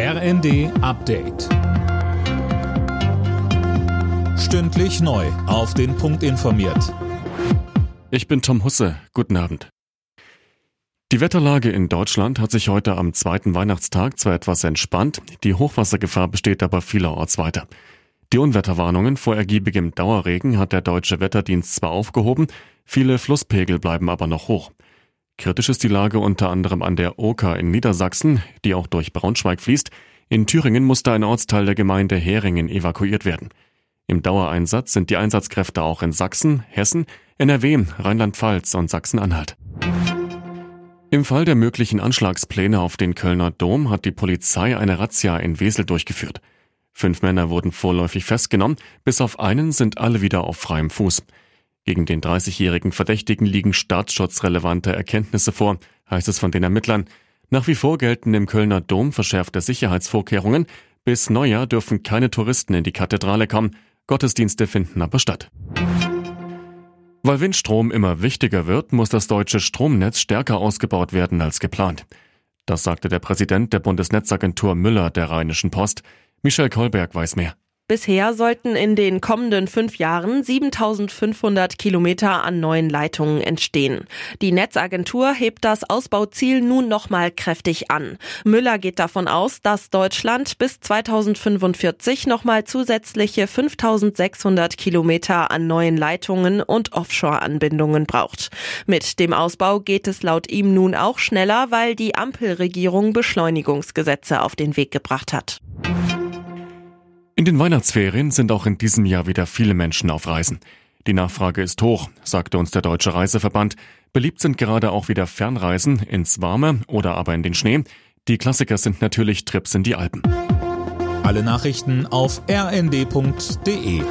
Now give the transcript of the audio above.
RND Update. Stündlich neu. Auf den Punkt informiert. Ich bin Tom Husse. Guten Abend. Die Wetterlage in Deutschland hat sich heute am zweiten Weihnachtstag zwar etwas entspannt, die Hochwassergefahr besteht aber vielerorts weiter. Die Unwetterwarnungen vor ergiebigem Dauerregen hat der deutsche Wetterdienst zwar aufgehoben, viele Flusspegel bleiben aber noch hoch. Kritisch ist die Lage unter anderem an der Oker in Niedersachsen, die auch durch Braunschweig fließt. In Thüringen musste ein Ortsteil der Gemeinde Heringen evakuiert werden. Im Dauereinsatz sind die Einsatzkräfte auch in Sachsen, Hessen, NRW, Rheinland-Pfalz und Sachsen-Anhalt. Im Fall der möglichen Anschlagspläne auf den Kölner Dom hat die Polizei eine Razzia in Wesel durchgeführt. Fünf Männer wurden vorläufig festgenommen, bis auf einen sind alle wieder auf freiem Fuß. Gegen den 30-jährigen Verdächtigen liegen staatsschutzrelevante Erkenntnisse vor, heißt es von den Ermittlern. Nach wie vor gelten im Kölner Dom verschärfte Sicherheitsvorkehrungen. Bis Neujahr dürfen keine Touristen in die Kathedrale kommen. Gottesdienste finden aber statt. Weil Windstrom immer wichtiger wird, muss das deutsche Stromnetz stärker ausgebaut werden als geplant. Das sagte der Präsident der Bundesnetzagentur Müller der Rheinischen Post. Michel Kolberg weiß mehr. Bisher sollten in den kommenden fünf Jahren 7500 Kilometer an neuen Leitungen entstehen. Die Netzagentur hebt das Ausbauziel nun nochmal kräftig an. Müller geht davon aus, dass Deutschland bis 2045 nochmal zusätzliche 5600 Kilometer an neuen Leitungen und Offshore-Anbindungen braucht. Mit dem Ausbau geht es laut ihm nun auch schneller, weil die Ampelregierung Beschleunigungsgesetze auf den Weg gebracht hat. In den Weihnachtsferien sind auch in diesem Jahr wieder viele Menschen auf Reisen. Die Nachfrage ist hoch, sagte uns der Deutsche Reiseverband. Beliebt sind gerade auch wieder Fernreisen ins Warme oder aber in den Schnee. Die Klassiker sind natürlich Trips in die Alpen. Alle Nachrichten auf rnd.de